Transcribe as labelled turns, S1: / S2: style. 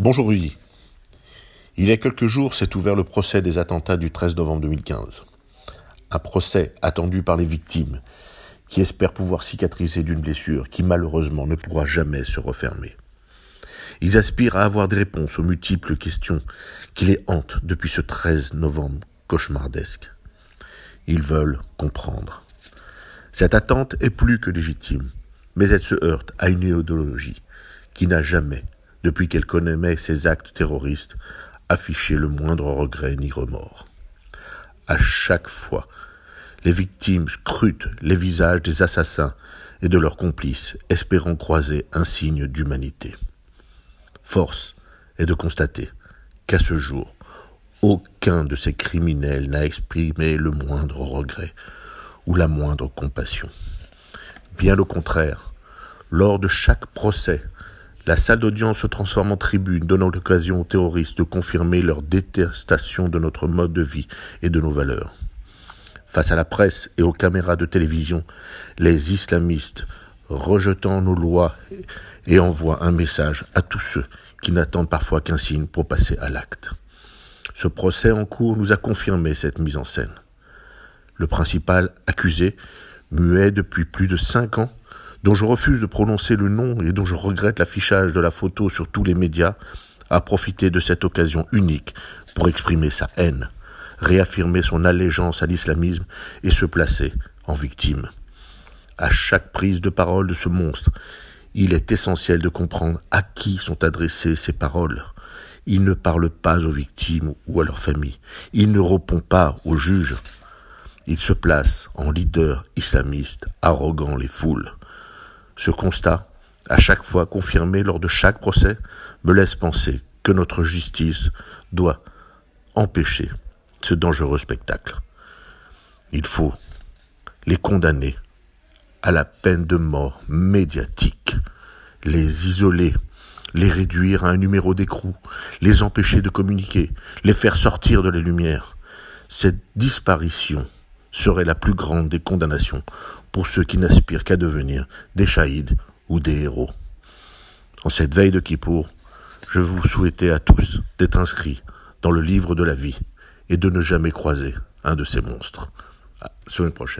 S1: Bonjour Rudy. Il y a quelques jours s'est ouvert le procès des attentats du 13 novembre 2015. Un procès attendu par les victimes qui espèrent pouvoir cicatriser d'une blessure qui malheureusement ne pourra jamais se refermer. Ils aspirent à avoir des réponses aux multiples questions qui les hantent depuis ce 13 novembre cauchemardesque. Ils veulent comprendre. Cette attente est plus que légitime, mais elle se heurte à une idéologie qui n'a jamais depuis qu'elle connaît ses actes terroristes, afficher le moindre regret ni remords. À chaque fois, les victimes scrutent les visages des assassins et de leurs complices, espérant croiser un signe d'humanité. Force est de constater qu'à ce jour, aucun de ces criminels n'a exprimé le moindre regret ou la moindre compassion. Bien au contraire, lors de chaque procès, la salle d'audience se transforme en tribune, donnant l'occasion aux terroristes de confirmer leur détestation de notre mode de vie et de nos valeurs. Face à la presse et aux caméras de télévision, les islamistes, rejetant nos lois, et envoient un message à tous ceux qui n'attendent parfois qu'un signe pour passer à l'acte. Ce procès en cours nous a confirmé cette mise en scène. Le principal accusé, muet depuis plus de cinq ans, dont je refuse de prononcer le nom et dont je regrette l'affichage de la photo sur tous les médias, a profité de cette occasion unique pour exprimer sa haine, réaffirmer son allégeance à l'islamisme et se placer en victime. À chaque prise de parole de ce monstre, il est essentiel de comprendre à qui sont adressées ces paroles. Il ne parle pas aux victimes ou à leurs familles. Il ne répond pas aux juges. Il se place en leader islamiste, arrogant les foules. Ce constat, à chaque fois confirmé lors de chaque procès, me laisse penser que notre justice doit empêcher ce dangereux spectacle. Il faut les condamner à la peine de mort médiatique, les isoler, les réduire à un numéro d'écrou, les empêcher de communiquer, les faire sortir de la lumière. Cette disparition serait la plus grande des condamnations pour ceux qui n'aspirent qu'à devenir des shahids ou des héros. En cette veille de Kippour, je vous souhaitais à tous d'être inscrits dans le livre de la vie et de ne jamais croiser un de ces monstres. À la semaine prochaine.